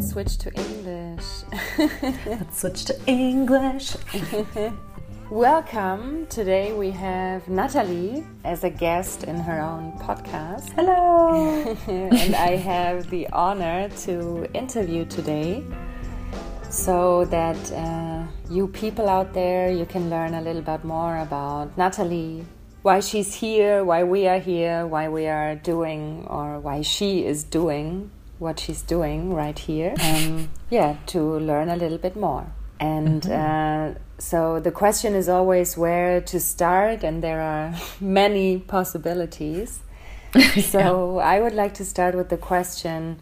let's switch to English. let's switch to English. Welcome. Today we have Natalie as a guest in her own podcast. Hello. and I have the honor to interview today so that uh, you people out there you can learn a little bit more about Natalie, why she's here, why we are here, why we are doing or why she is doing what she's doing right here. Um, yeah, to learn a little bit more. And mm-hmm. uh, so the question is always where to start, and there are many possibilities. so yeah. I would like to start with the question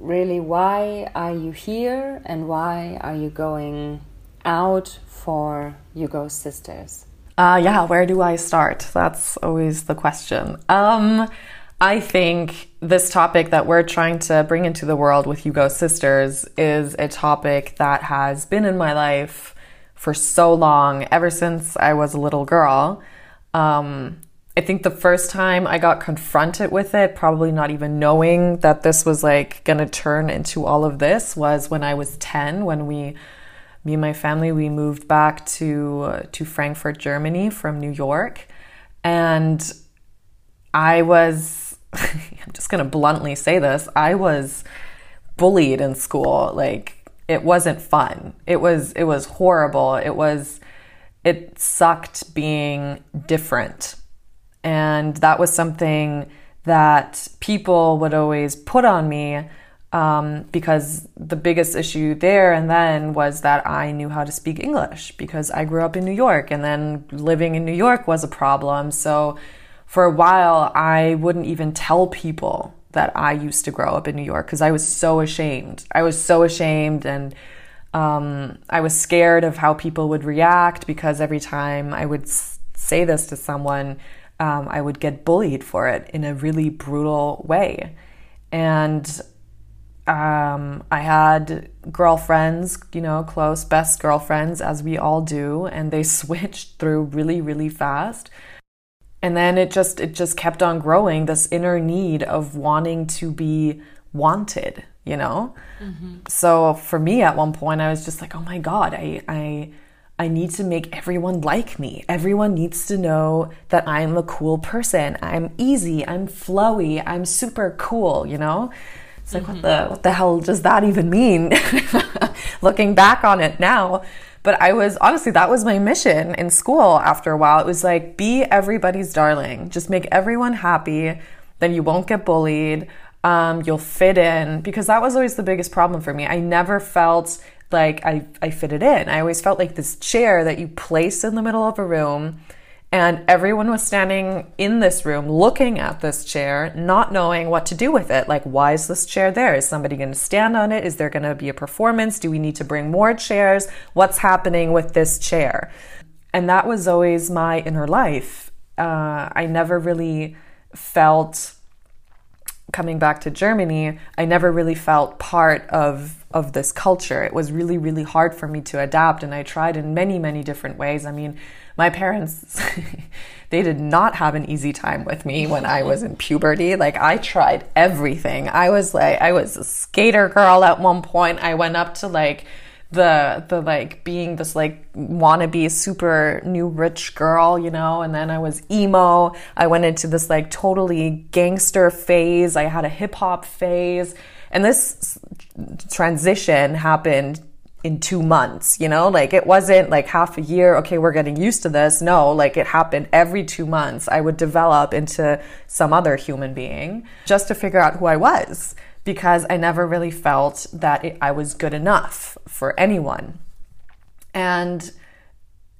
really, why are you here and why are you going out for You Go Sisters? Uh, yeah, where do I start? That's always the question. Um, I think this topic that we're trying to bring into the world with You Go Sisters is a topic that has been in my life for so long, ever since I was a little girl. Um, I think the first time I got confronted with it, probably not even knowing that this was like gonna turn into all of this, was when I was 10, when we, me and my family, we moved back to, uh, to Frankfurt, Germany from New York. And I was I'm just going to bluntly say this. I was bullied in school. Like it wasn't fun. It was it was horrible. It was it sucked being different. And that was something that people would always put on me um, because the biggest issue there and then was that I knew how to speak English because I grew up in New York and then living in New York was a problem. So for a while, I wouldn't even tell people that I used to grow up in New York because I was so ashamed. I was so ashamed and um, I was scared of how people would react because every time I would say this to someone, um, I would get bullied for it in a really brutal way. And um, I had girlfriends, you know, close, best girlfriends, as we all do, and they switched through really, really fast and then it just it just kept on growing this inner need of wanting to be wanted you know? Mm-hmm. so for me at one point i was just like oh my god i i i need to make everyone like me. Everyone needs to know that i'm a cool person. I'm easy. I'm flowy. I'm super cool you know? It's like mm-hmm. what the what the hell does that even mean? Looking back on it now but I was honestly, that was my mission in school after a while. It was like, be everybody's darling, just make everyone happy, then you won't get bullied. Um, you'll fit in because that was always the biggest problem for me. I never felt like I, I fitted in. I always felt like this chair that you place in the middle of a room and everyone was standing in this room looking at this chair, not knowing what to do with it. Like, why is this chair there? Is somebody going to stand on it? Is there going to be a performance? Do we need to bring more chairs? What's happening with this chair? And that was always my inner life. Uh, I never really felt coming back to Germany, I never really felt part of of this culture. It was really really hard for me to adapt and I tried in many many different ways. I mean, my parents they did not have an easy time with me when I was in puberty. Like I tried everything. I was like I was a skater girl at one point. I went up to like the the like being this like wannabe super new rich girl, you know, and then I was emo. I went into this like totally gangster phase. I had a hip hop phase. And this transition happened in two months, you know, like it wasn't like half a year, okay, we're getting used to this. No, like it happened every two months. I would develop into some other human being just to figure out who I was because I never really felt that it, I was good enough for anyone. And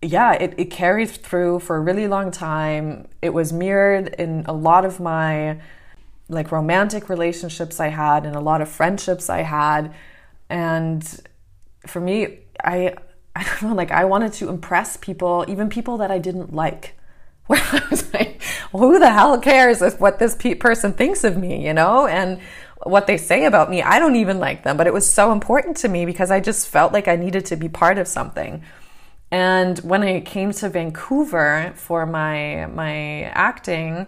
yeah, it, it carried through for a really long time. It was mirrored in a lot of my like romantic relationships I had and a lot of friendships I had. And for me, I I don't know, like I wanted to impress people, even people that I didn't like. Where I was like, who the hell cares if what this pe- person thinks of me, you know? And what they say about me, I don't even like them, but it was so important to me because I just felt like I needed to be part of something. And when I came to Vancouver for my my acting,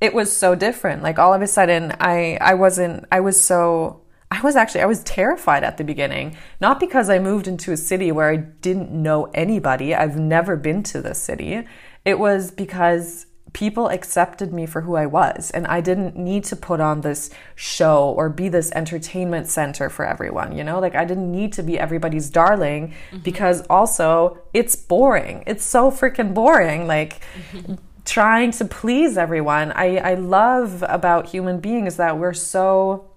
it was so different. Like all of a sudden I I wasn't I was so I was actually I was terrified at the beginning, not because I moved into a city where I didn't know anybody. I've never been to this city. It was because people accepted me for who I was and I didn't need to put on this show or be this entertainment center for everyone, you know? Like I didn't need to be everybody's darling mm-hmm. because also it's boring. It's so freaking boring. Like mm-hmm. trying to please everyone. I I love about human beings that we're so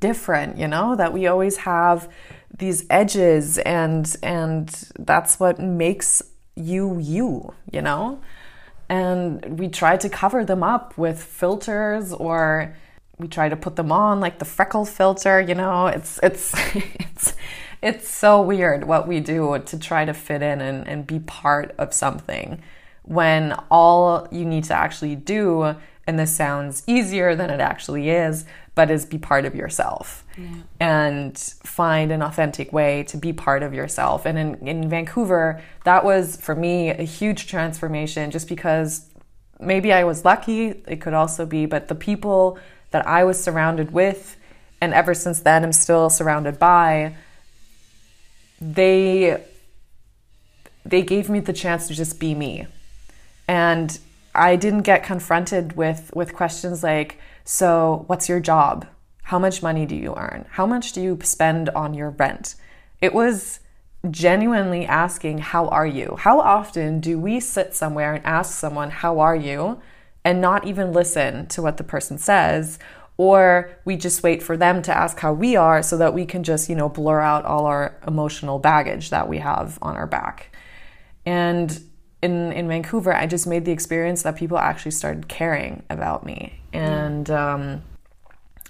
different, you know, that we always have these edges and and that's what makes you you, you know? And we try to cover them up with filters or we try to put them on like the freckle filter, you know, it's it's it's it's so weird what we do to try to fit in and, and be part of something when all you need to actually do, and this sounds easier than it actually is, but is be part of yourself yeah. and find an authentic way to be part of yourself. And in, in Vancouver, that was for me a huge transformation just because maybe I was lucky, it could also be, but the people that I was surrounded with, and ever since then I'm still surrounded by, they they gave me the chance to just be me. And I didn't get confronted with with questions like so, what's your job? How much money do you earn? How much do you spend on your rent? It was genuinely asking, How are you? How often do we sit somewhere and ask someone, How are you? and not even listen to what the person says? Or we just wait for them to ask how we are so that we can just, you know, blur out all our emotional baggage that we have on our back. And in, in Vancouver, I just made the experience that people actually started caring about me. And, um,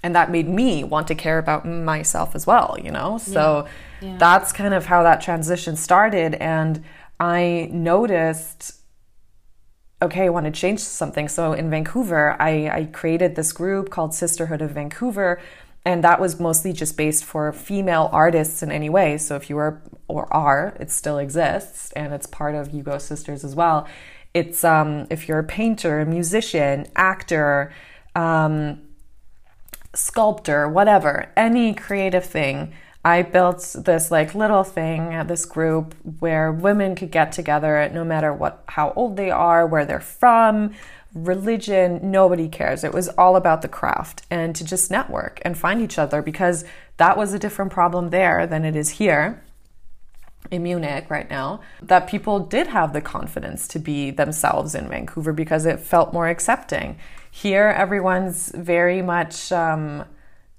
and that made me want to care about myself as well, you know? So yeah. Yeah. that's kind of how that transition started. And I noticed, okay, I want to change something. So in Vancouver, I, I created this group called Sisterhood of Vancouver and that was mostly just based for female artists in any way. So if you were or are, it still exists, and it's part of You Go Sisters as well. It's um, if you're a painter, a musician, actor, um, sculptor, whatever, any creative thing. I built this like little thing, this group where women could get together no matter what how old they are, where they're from, religion, nobody cares. It was all about the craft and to just network and find each other because that was a different problem there than it is here in Munich right now. That people did have the confidence to be themselves in Vancouver because it felt more accepting. Here, everyone's very much, um,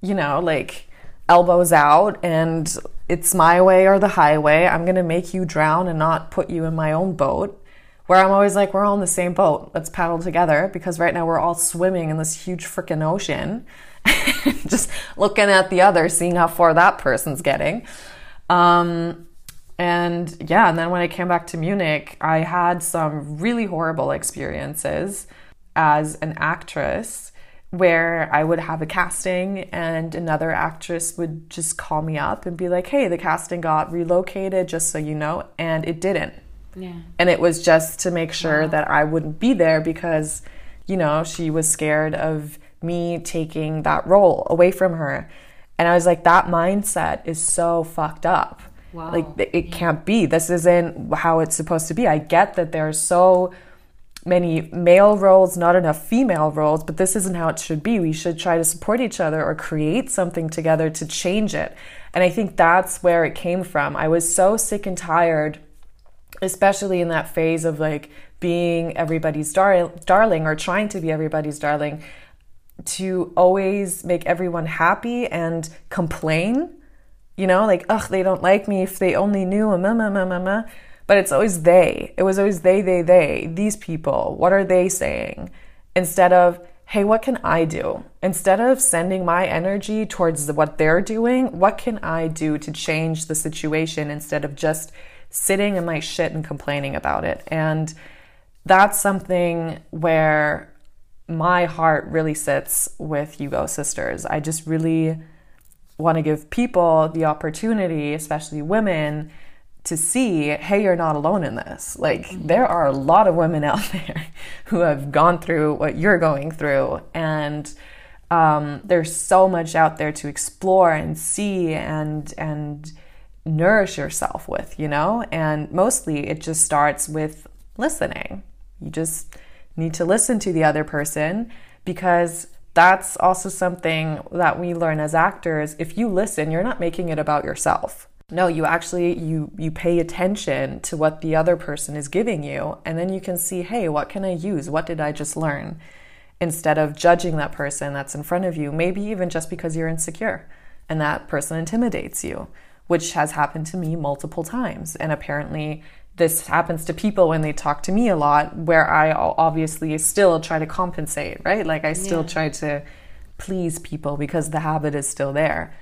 you know, like elbows out and it's my way or the highway. I'm going to make you drown and not put you in my own boat where I'm always like, we're all in the same boat. Let's paddle together because right now we're all swimming in this huge freaking ocean, just looking at the other, seeing how far that person's getting. Um, and yeah, and then when I came back to Munich, I had some really horrible experiences as an actress where I would have a casting and another actress would just call me up and be like, hey, the casting got relocated, just so you know, and it didn't yeah. And it was just to make sure wow. that I wouldn't be there because, you know, she was scared of me taking that role away from her. And I was like, that mindset is so fucked up. Wow. Like, it can't be. This isn't how it's supposed to be. I get that there are so many male roles, not enough female roles, but this isn't how it should be. We should try to support each other or create something together to change it. And I think that's where it came from. I was so sick and tired especially in that phase of like being everybody's dar- darling or trying to be everybody's darling, to always make everyone happy and complain. You know, like, ugh, they don't like me if they only knew, a ma, ma, ma, ma. But it's always they. It was always they, they, they, these people. What are they saying? Instead of, hey, what can I do? Instead of sending my energy towards what they're doing, what can I do to change the situation instead of just sitting in my shit and complaining about it. And that's something where my heart really sits with You Go Sisters. I just really want to give people the opportunity, especially women, to see, hey, you're not alone in this. Like, there are a lot of women out there who have gone through what you're going through. And Um, there's so much out there to explore and see and and nourish yourself with, you know? And mostly it just starts with listening. You just need to listen to the other person because that's also something that we learn as actors. If you listen, you're not making it about yourself. No, you actually you you pay attention to what the other person is giving you and then you can see, "Hey, what can I use? What did I just learn?" Instead of judging that person that's in front of you, maybe even just because you're insecure and that person intimidates you, which has happened to me multiple times. And apparently this happens to people when they talk to me a lot, where I obviously still try to compensate, right? Like I still yeah. try to please people because the habit is still there.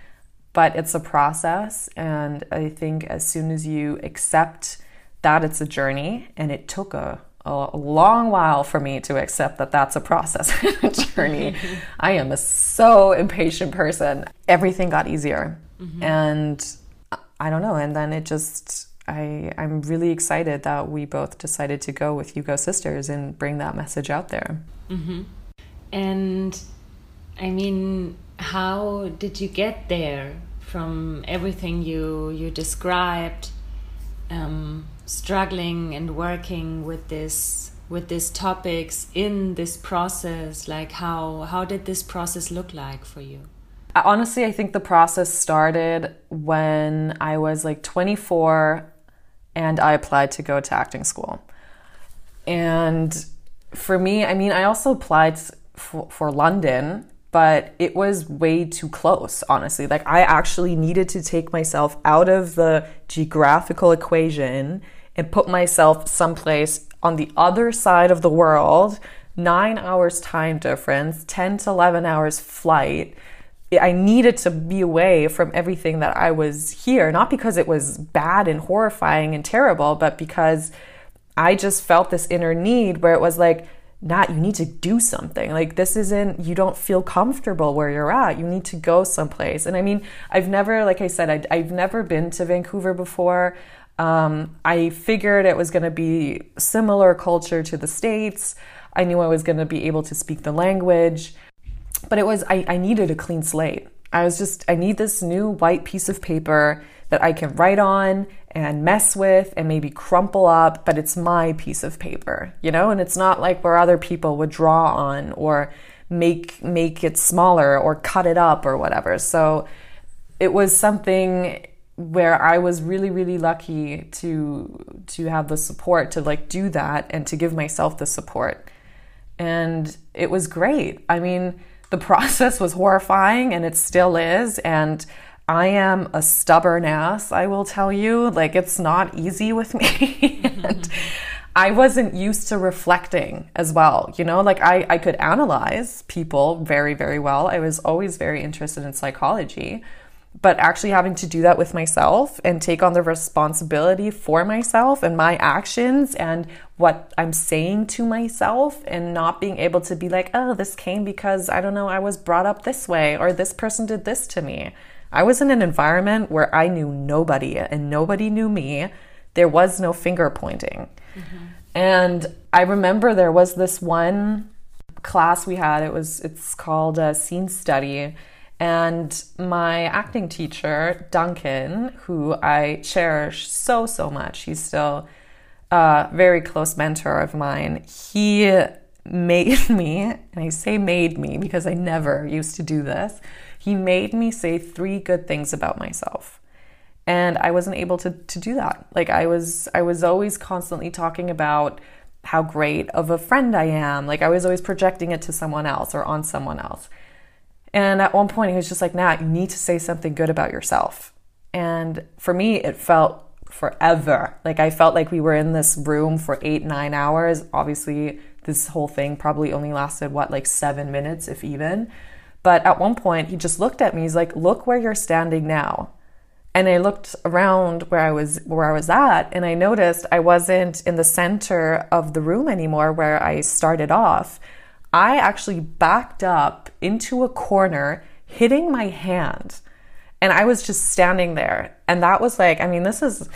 But it's a process, and I think as soon as you accept that it's a journey, and it took a, a long while for me to accept that that's a process a journey. I am a so impatient person. Everything got easier. Mm-hmm. And I don't know. And then it just I, I'm really excited that we both decided to go with You Go Sisters and bring that message out there. Mm-hmm. And I mean, how did you get there from everything you you described, um, struggling and working with this with these topics in this process? Like how how did this process look like for you? Honestly, I think the process started when I was like 24 and I applied to go to acting school. And for me, I mean, I also applied for, for London, but it was way too close, honestly. Like, I actually needed to take myself out of the geographical equation and put myself someplace on the other side of the world, nine hours time difference, 10 to 11 hours flight I needed to be away from everything that I was here, not because it was bad and horrifying and terrible, but because I just felt this inner need where it was like, Nat, you need to do something. Like, this isn't, you don't feel comfortable where you're at. You need to go someplace. And I mean, I've never, like I said, I, have never been to Vancouver before. Um, I figured it was going to be similar culture to the States. I knew I was going to be able to speak the language but it was I, I needed a clean slate. I was just I need this new white piece of paper that I can write on and mess with and maybe crumple up, but it's my piece of paper, you know? And it's not like where other people would draw on or make make it smaller or cut it up or whatever. So it was something where I was really really lucky to to have the support to like do that and to give myself the support. And it was great. I mean, the process was horrifying and it still is. And I am a stubborn ass, I will tell you. Like, it's not easy with me. and I wasn't used to reflecting as well. You know, like I, I could analyze people very, very well. I was always very interested in psychology but actually having to do that with myself and take on the responsibility for myself and my actions and what I'm saying to myself and not being able to be like, oh, this came because I don't know, I was brought up this way or this person did this to me. I was in an environment where I knew nobody and nobody knew me. There was no finger pointing. Mm-hmm. And I remember there was this one class we had, it was it's called a scene study and my acting teacher, Duncan, who I cherish so, so much, he's still a very close mentor of mine. He made me, and I say made me because I never used to do this, he made me say three good things about myself. And I wasn't able to, to do that. Like I was I was always constantly talking about how great of a friend I am. Like I was always projecting it to someone else or on someone else. And at one point, he was just like, Nat, you need to say something good about yourself. And for me, it felt forever. Like I felt like we were in this room for eight, nine hours. Obviously, this whole thing probably only lasted, what, like seven minutes, if even. But at one point, he just looked at me. He's like, Look where you're standing now. And I looked around where I was where I was at and I noticed I wasn't in the center of the room anymore where I started off. I actually backed up into a corner, hitting my hand. And I was just standing there. And that was like, I mean, this is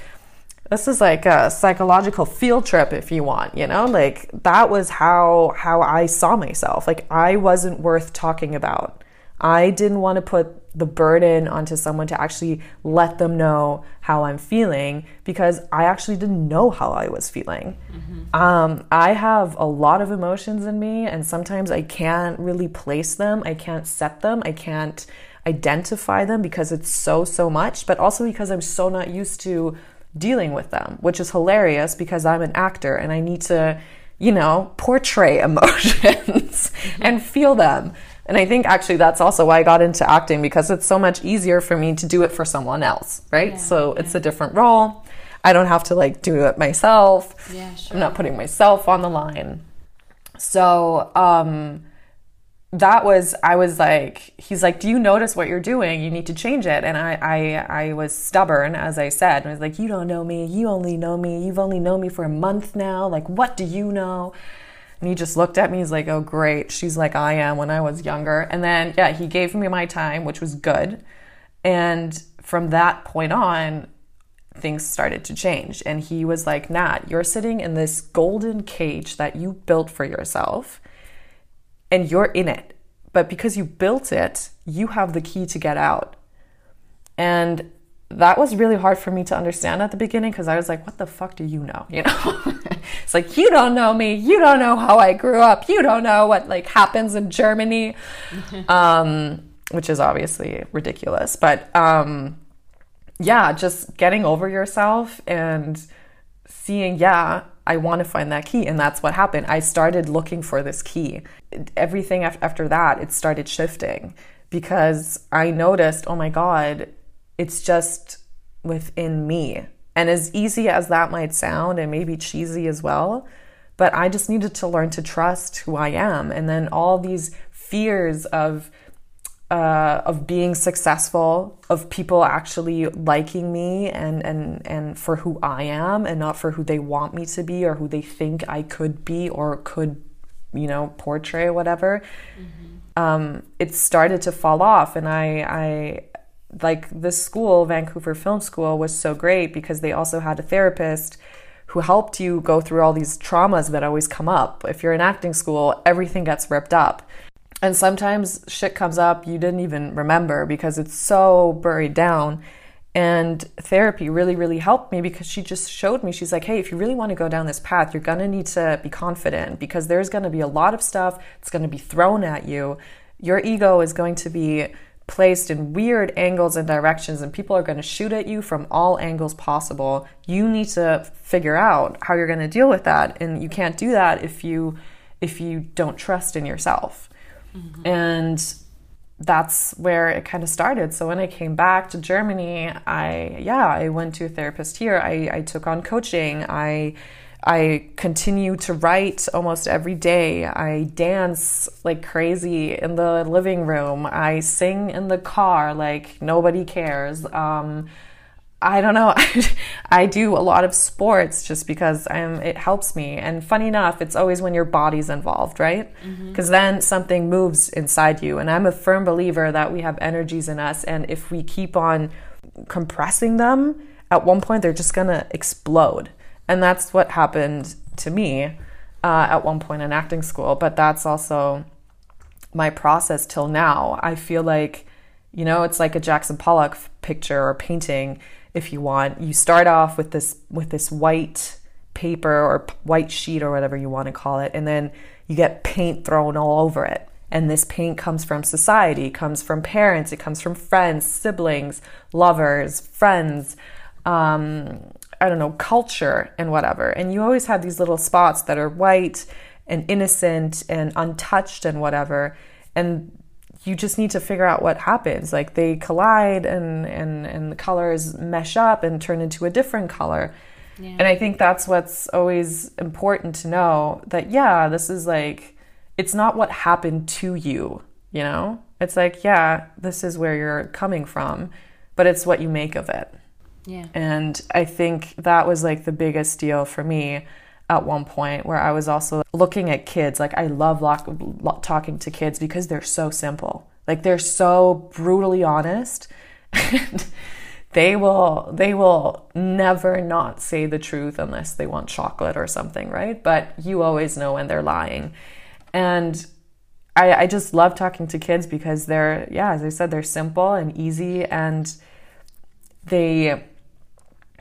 this is like a psychological field trip if you want you know? Like that was how how i saw myself. Like i wasn't worth talking about. I didn't want to put the burden onto someone to actually let them know how i'm feeling because i actually didn't know how i was feeling. Mm-hmm. um, i have a lot of emotions in me and sometimes i can't really place them. I can't set them. I can't identify them because it's so so much but also because i'm so not used to dealing with them, which is hilarious because I'm an actor and I need to, you know, portray emotions and feel them. And I think actually that's also why I got into acting because it's so much easier for me to do it for someone else, right? Yeah, so yeah. it's a different role. I don't have to like do it myself. Yeah, sure. I'm not putting myself on the line. So, um, that was I was like he's like do you notice what you're doing? You need to change it. And I I I was stubborn as I said. And I was like you don't know me. You only know me. You've only known me for a month now. Like what do you know? And he just looked at me. He's like oh great. She's like I am when I was younger. And then yeah he gave me my time which was good. And from that point on things started to change. And he was like Nat you're sitting in this golden cage that you built for yourself and you're in it. But because you built it, you have the key to get out. And that was really hard for me to understand at the beginning because I was like, what the fuck do you know? You know? it's like, you don't know me. You don't know how I grew up. You don't know what like happens in Germany. um, which is obviously ridiculous. But um, yeah, just getting over yourself and seeing, yeah, I want to find that key. And that's what happened. I started looking for this key. Everything after that, it started shifting because I noticed, oh my God, it's just within me. And as easy as that might sound, and maybe cheesy as well, but I just needed to learn to trust who I am. And then all these fears of uh, of being successful, of people actually liking me and, and, and for who I am and not for who they want me to be or who they think I could be or could, you know, portray whatever. Mm-hmm. Um, it started to fall off. And I, I, like this school, Vancouver Film School, was so great because they also had a therapist who helped you go through all these traumas that always come up. If you're in acting school, everything gets ripped up. And sometimes shit comes up you didn't even remember because it's so buried down. And therapy really, really helped me because she just showed me, she's like, hey, if you really want to go down this path, you're going to need to be confident because there's going to be a lot of stuff that's going to be thrown at you. Your ego is going to be placed in weird angles and directions, and people are going to shoot at you from all angles possible. You need to figure out how you're going to deal with that. And you can't do that if you if you don't trust in yourself. Mm-hmm. And that's where it kind of started. So when I came back to Germany, I yeah, I went to a therapist here. I, I took on coaching. I I continue to write almost every day. I dance like crazy in the living room. I sing in the car like nobody cares. Um, I don't know. I do a lot of sports just because I'm, it helps me. And funny enough, it's always when your body's involved, right? Because mm-hmm. then something moves inside you. And I'm a firm believer that we have energies in us. And if we keep on compressing them, at one point they're just going to explode. And that's what happened to me uh, at one point in acting school. But that's also my process till now. I feel like, you know, it's like a Jackson Pollock picture or painting if you want. You start off with this with this white paper or white sheet or whatever you want to call it, and then you get paint thrown all over it. And this paint comes from society, comes from parents, it comes from friends, siblings, lovers, friends, um, I don't know, culture and whatever. And you always have these little spots that are white and innocent and untouched and whatever. And you just need to figure out what happens. Like they collide and, and, and the colors mesh up and turn into a different color. Yeah. And I think that's what's always important to know that, yeah, this is like, it's not what happened to you, you know? It's like, yeah, this is where you're coming from, but it's what you make of it. Yeah. And I think that was like the biggest deal for me at one point where I was also looking at kids. Like, I love lo- talking to kids because they're so simple. Like, they're so brutally honest. they will they will never not say the truth unless they want chocolate or something, right? But you always know when they're lying. And I, I just love talking to kids because they're yeah, as I said, they're simple and easy and they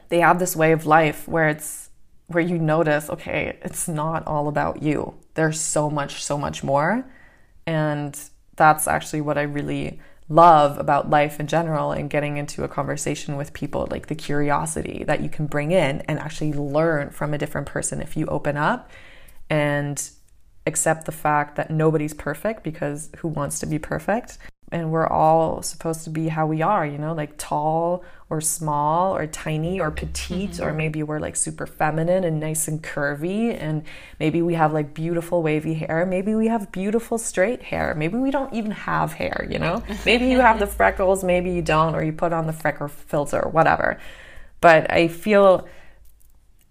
they have this way of life where it's where you notice, okay, it's not all about you. There's so much, so much more. And that's actually what I really love about life in general and getting into a conversation with people like the curiosity that you can bring in and actually learn from a different person if you open up and accept the fact that nobody's perfect because who wants to be perfect and we're all supposed to be how we are, you know, like tall or small or tiny or petite, mm-hmm. or maybe we're like super feminine and nice and curvy, and maybe we have like beautiful wavy hair, maybe we have beautiful straight hair, maybe we don't even have hair, you know, maybe you have the freckles, maybe you don't, or you put on the freckle filter, or whatever. But I feel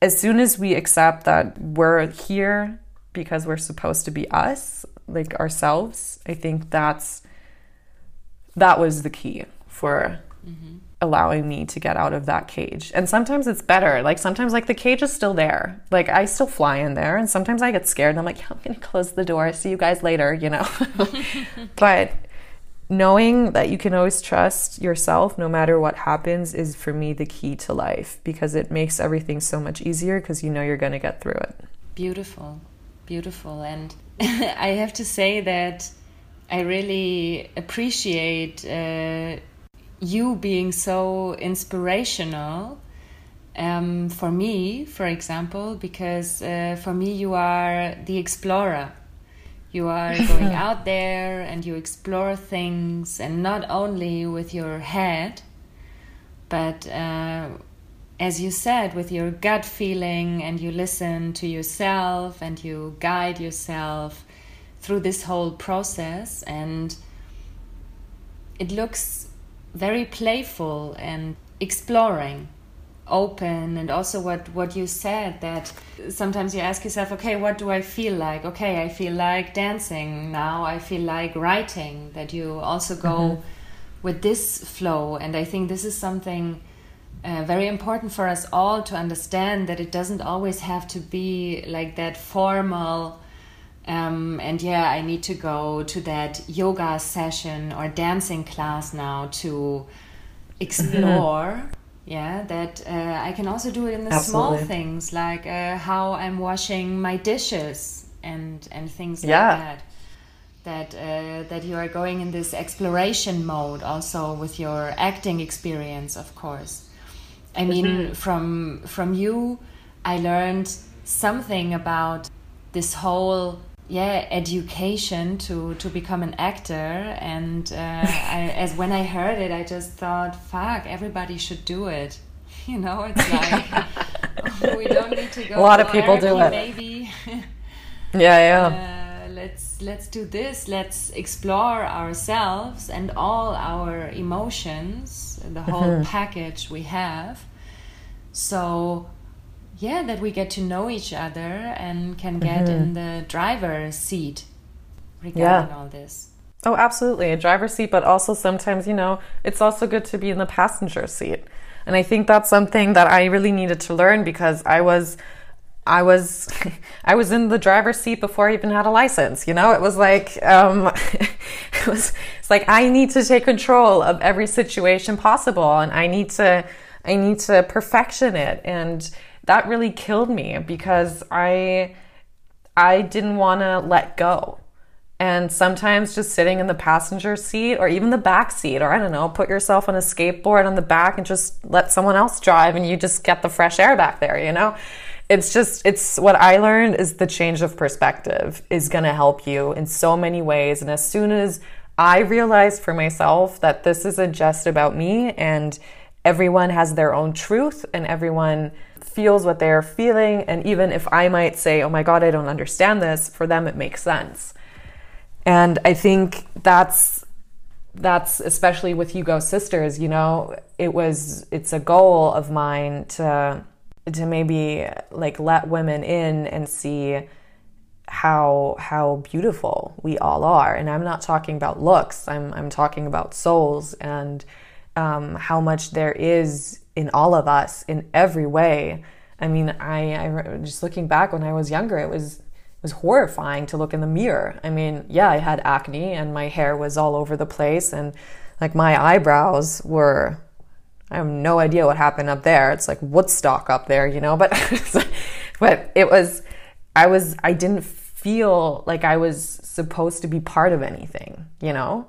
as soon as we accept that we're here because we're supposed to be us, like ourselves, I think that's that was the key for mm-hmm. Allowing me to get out of that cage. And sometimes it's better. Like sometimes like the cage is still there. Like I still fly in there and sometimes I get scared and I'm like, yeah, I'm to close the door. See you guys later, you know. but knowing that you can always trust yourself no matter what happens is for me the key to life because it makes everything so much easier because you know you're going to get through it. Beautiful. Beautiful. And I have to say that I really appreciate uh, you being so inspirational um, for me, for example, because uh, for me you are the explorer. You are going out there and you explore things, and not only with your head, but uh, as you said, with your gut feeling, and you listen to yourself and you guide yourself through this whole process and it looks very playful and exploring open and also what what you said that sometimes you ask yourself okay what do i feel like? Okay i feel like dancing. Now i feel like writing that you also go mm -hmm. with this flow. And i think this is something uh, very important for us all to understand that it doesn't always have to be like that formal um, and yeah, I need to go to that yoga session or dancing class now to explore. Mm-hmm. Yeah, that uh, I can also do it in the Absolutely. small things like uh, how I'm washing my dishes and and things yeah. like that. That uh, that you are going in this exploration mode also with your acting experience, of course. I mean, mm-hmm. from from you, I learned something about this whole yeah education to to become an actor. And uh, I, as when i heard it i just thought fuck everybody should do it. You know it's like we don't need to go a lot of people do it. maybe. Yeah yeah. Uh, let's let's do this. Let's explore ourselves and all our emotions the whole mm-hmm. package we have. So yeah that we get to know each other and can get mm-hmm. in the driver's seat regarding yeah. all this oh absolutely a driver's seat but also sometimes you know it's also good to be in the passenger seat and i think that's something that i really needed to learn because i was I was I was in the driver's seat before I even had a license. You know, it was like um, it was it's like I need to take control of every situation possible, and I need to I need to perfection it. And that really killed me because I I didn't want to let go. And sometimes just sitting in the passenger seat or even the back seat, or I don't know, put yourself on a skateboard on the back and just let someone else drive and you just get the fresh air back there, you know? It's just, it's what I learned is the change of perspective is going to help you in so many ways. And as soon as I realized for myself that this isn't just about me and everyone has their own truth and everyone feels what they're feeling. And even if I might say, oh my God, I don't understand this, for them it makes sense. And I think that's that's especially with You Go Sisters, you know, it was it's a goal of mine to to maybe like let women in and see how how beautiful we all are. And I'm not talking about looks. I'm I'm talking about souls and um, how much there is in all of us in every way. I mean, I, I just looking back when I was younger, it was it was horrifying to look in the mirror. I mean, yeah, I had acne and my hair was all over the place and like my eyebrows were I have no idea what happened up there. It's like Woodstock up there, you know, but but it was I was I didn't feel like I was supposed to be part of anything, you know?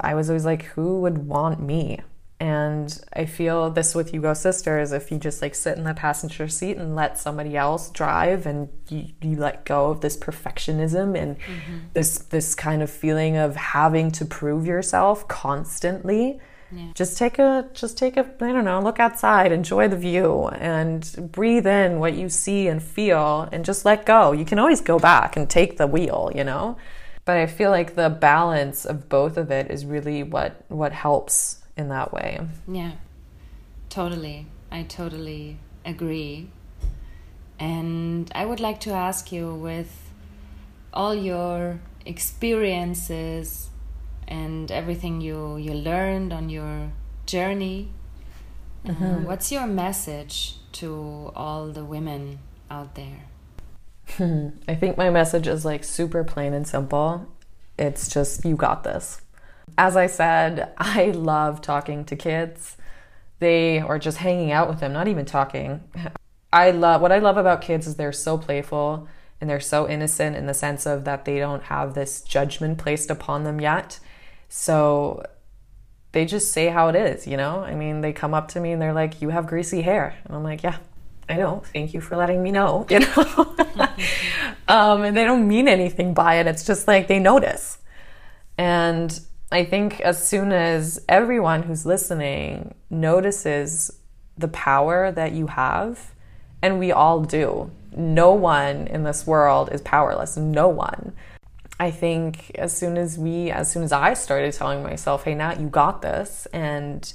I was always like who would want me? And I feel this with You Go Sisters, if you just like sit in the passenger seat and let somebody else drive and you, you let go of this perfectionism and mm-hmm. this this kind of feeling of having to prove yourself constantly. Yeah. Just take a just take a I don't know, look outside, enjoy the view and breathe in what you see and feel and just let go. You can always go back and take the wheel, you know? But I feel like the balance of both of it is really what what helps in that way. Yeah, totally. I totally agree. And I would like to ask you with all your experiences and everything you, you learned on your journey, uh, mm-hmm. uh, what's your message to all the women out there? I think my message is like super plain and simple. It's just, you got this. As I said, I love talking to kids. They or just hanging out with them, not even talking. I love what I love about kids is they're so playful and they're so innocent in the sense of that they don't have this judgment placed upon them yet. So they just say how it is, you know? I mean, they come up to me and they're like, "You have greasy hair." And I'm like, "Yeah, I know. Thank you for letting me know." You know? um, and they don't mean anything by it. It's just like they notice. And I think as soon as everyone who's listening notices the power that you have, and we all do, no one in this world is powerless. No one. I think as soon as we, as soon as I started telling myself, hey, Nat, you got this, and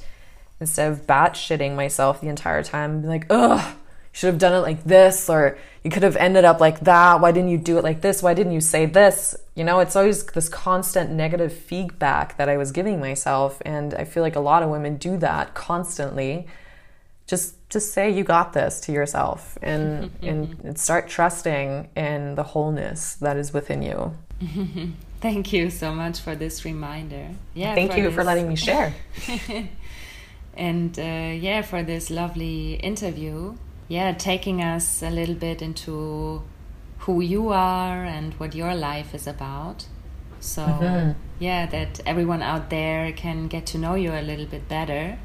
instead of bat shitting myself the entire time, like, ugh, should have done it like this or you could have ended up like that. Why didn't you do it like this? Why didn't you say this? You know it's always this constant negative feedback that i was giving myself and i feel like a lot of women do that constantly. Just just say you got this to yourself and and start trusting in the wholeness that is within you. Thank you so much for this reminder. Yeah thank for you this. for letting me share. And uh, yeah for this lovely interview yeah, taking us a little bit into who you are and what your life is about. So, mm-hmm. yeah, that everyone out there can get to know you a little bit better.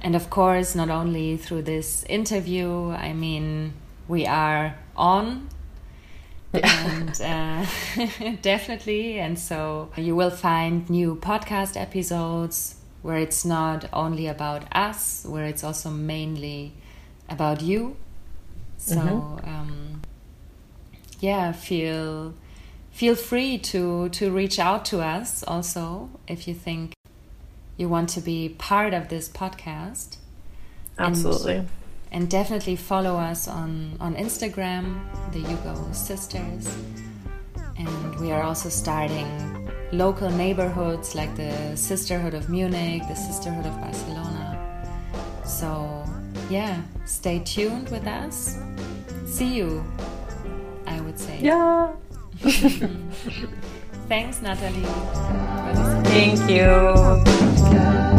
And of course, not only through this interview, I mean, we are on. and uh, definitely. And so you will find new podcast episodes where it's not only about us, where it's also mainly about you. So mm-hmm. um, yeah, feel feel free to to reach out to us also if you think you want to be part of this podcast. Absolutely. And, and definitely follow us on on Instagram, the You Go Sisters. And we are also starting local neighborhoods like the Sisterhood of Munich, the Sisterhood of Barcelona. So yeah, stay tuned with us. See you, I would say. Yeah. Thanks, Natalie. Thank you.